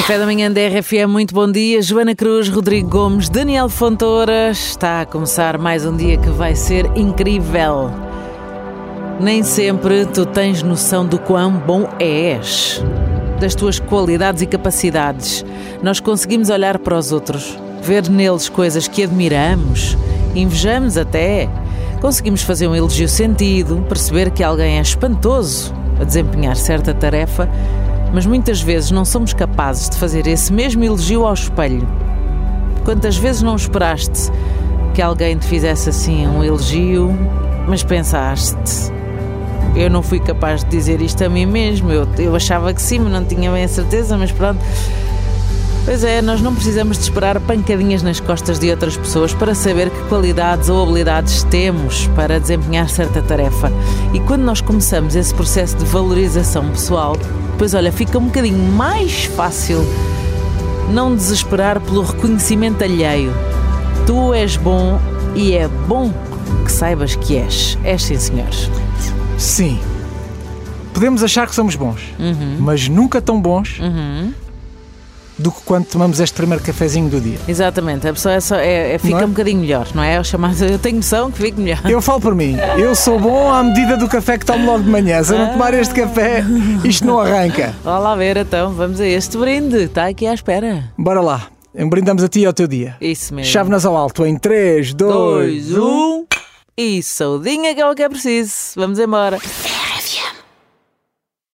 Café da manhã da RFM, muito bom dia. Joana Cruz, Rodrigo Gomes, Daniel Fontoura. Está a começar mais um dia que vai ser incrível. Nem sempre tu tens noção do quão bom és, das tuas qualidades e capacidades. Nós conseguimos olhar para os outros, ver neles coisas que admiramos, invejamos até. Conseguimos fazer um elogio sentido, perceber que alguém é espantoso a desempenhar certa tarefa mas muitas vezes não somos capazes de fazer esse mesmo elogio ao espelho. Quantas vezes não esperaste que alguém te fizesse assim um elogio, mas pensaste, eu não fui capaz de dizer isto a mim mesmo, eu, eu achava que sim, mas não tinha bem a certeza, mas pronto. Pois é, nós não precisamos de esperar pancadinhas nas costas de outras pessoas para saber que qualidades ou habilidades temos para desempenhar certa tarefa. E quando nós começamos esse processo de valorização pessoal, depois, olha, fica um bocadinho mais fácil não desesperar pelo reconhecimento alheio. Tu és bom e é bom que saibas que és. És sim, senhores. Sim. Podemos achar que somos bons, Uhum. mas nunca tão bons Uhum. Do que quando tomamos este primeiro cafezinho do dia. Exatamente, a pessoa é só, é- é- fica é? um bocadinho melhor, não é? O chamado, eu tenho noção que fico melhor. Eu falo por mim, eu sou bom à medida do café que tomo logo de manhã. Se eu não tomar este café, isto não arranca. Vá lá ver então, vamos a este brinde, está aqui à espera. Bora lá, brindamos a ti e ao teu dia. Isso mesmo. Chávenas ao alto em 3, 2, 2, 1. 1 e saudinha que é o que é preciso. Vamos embora.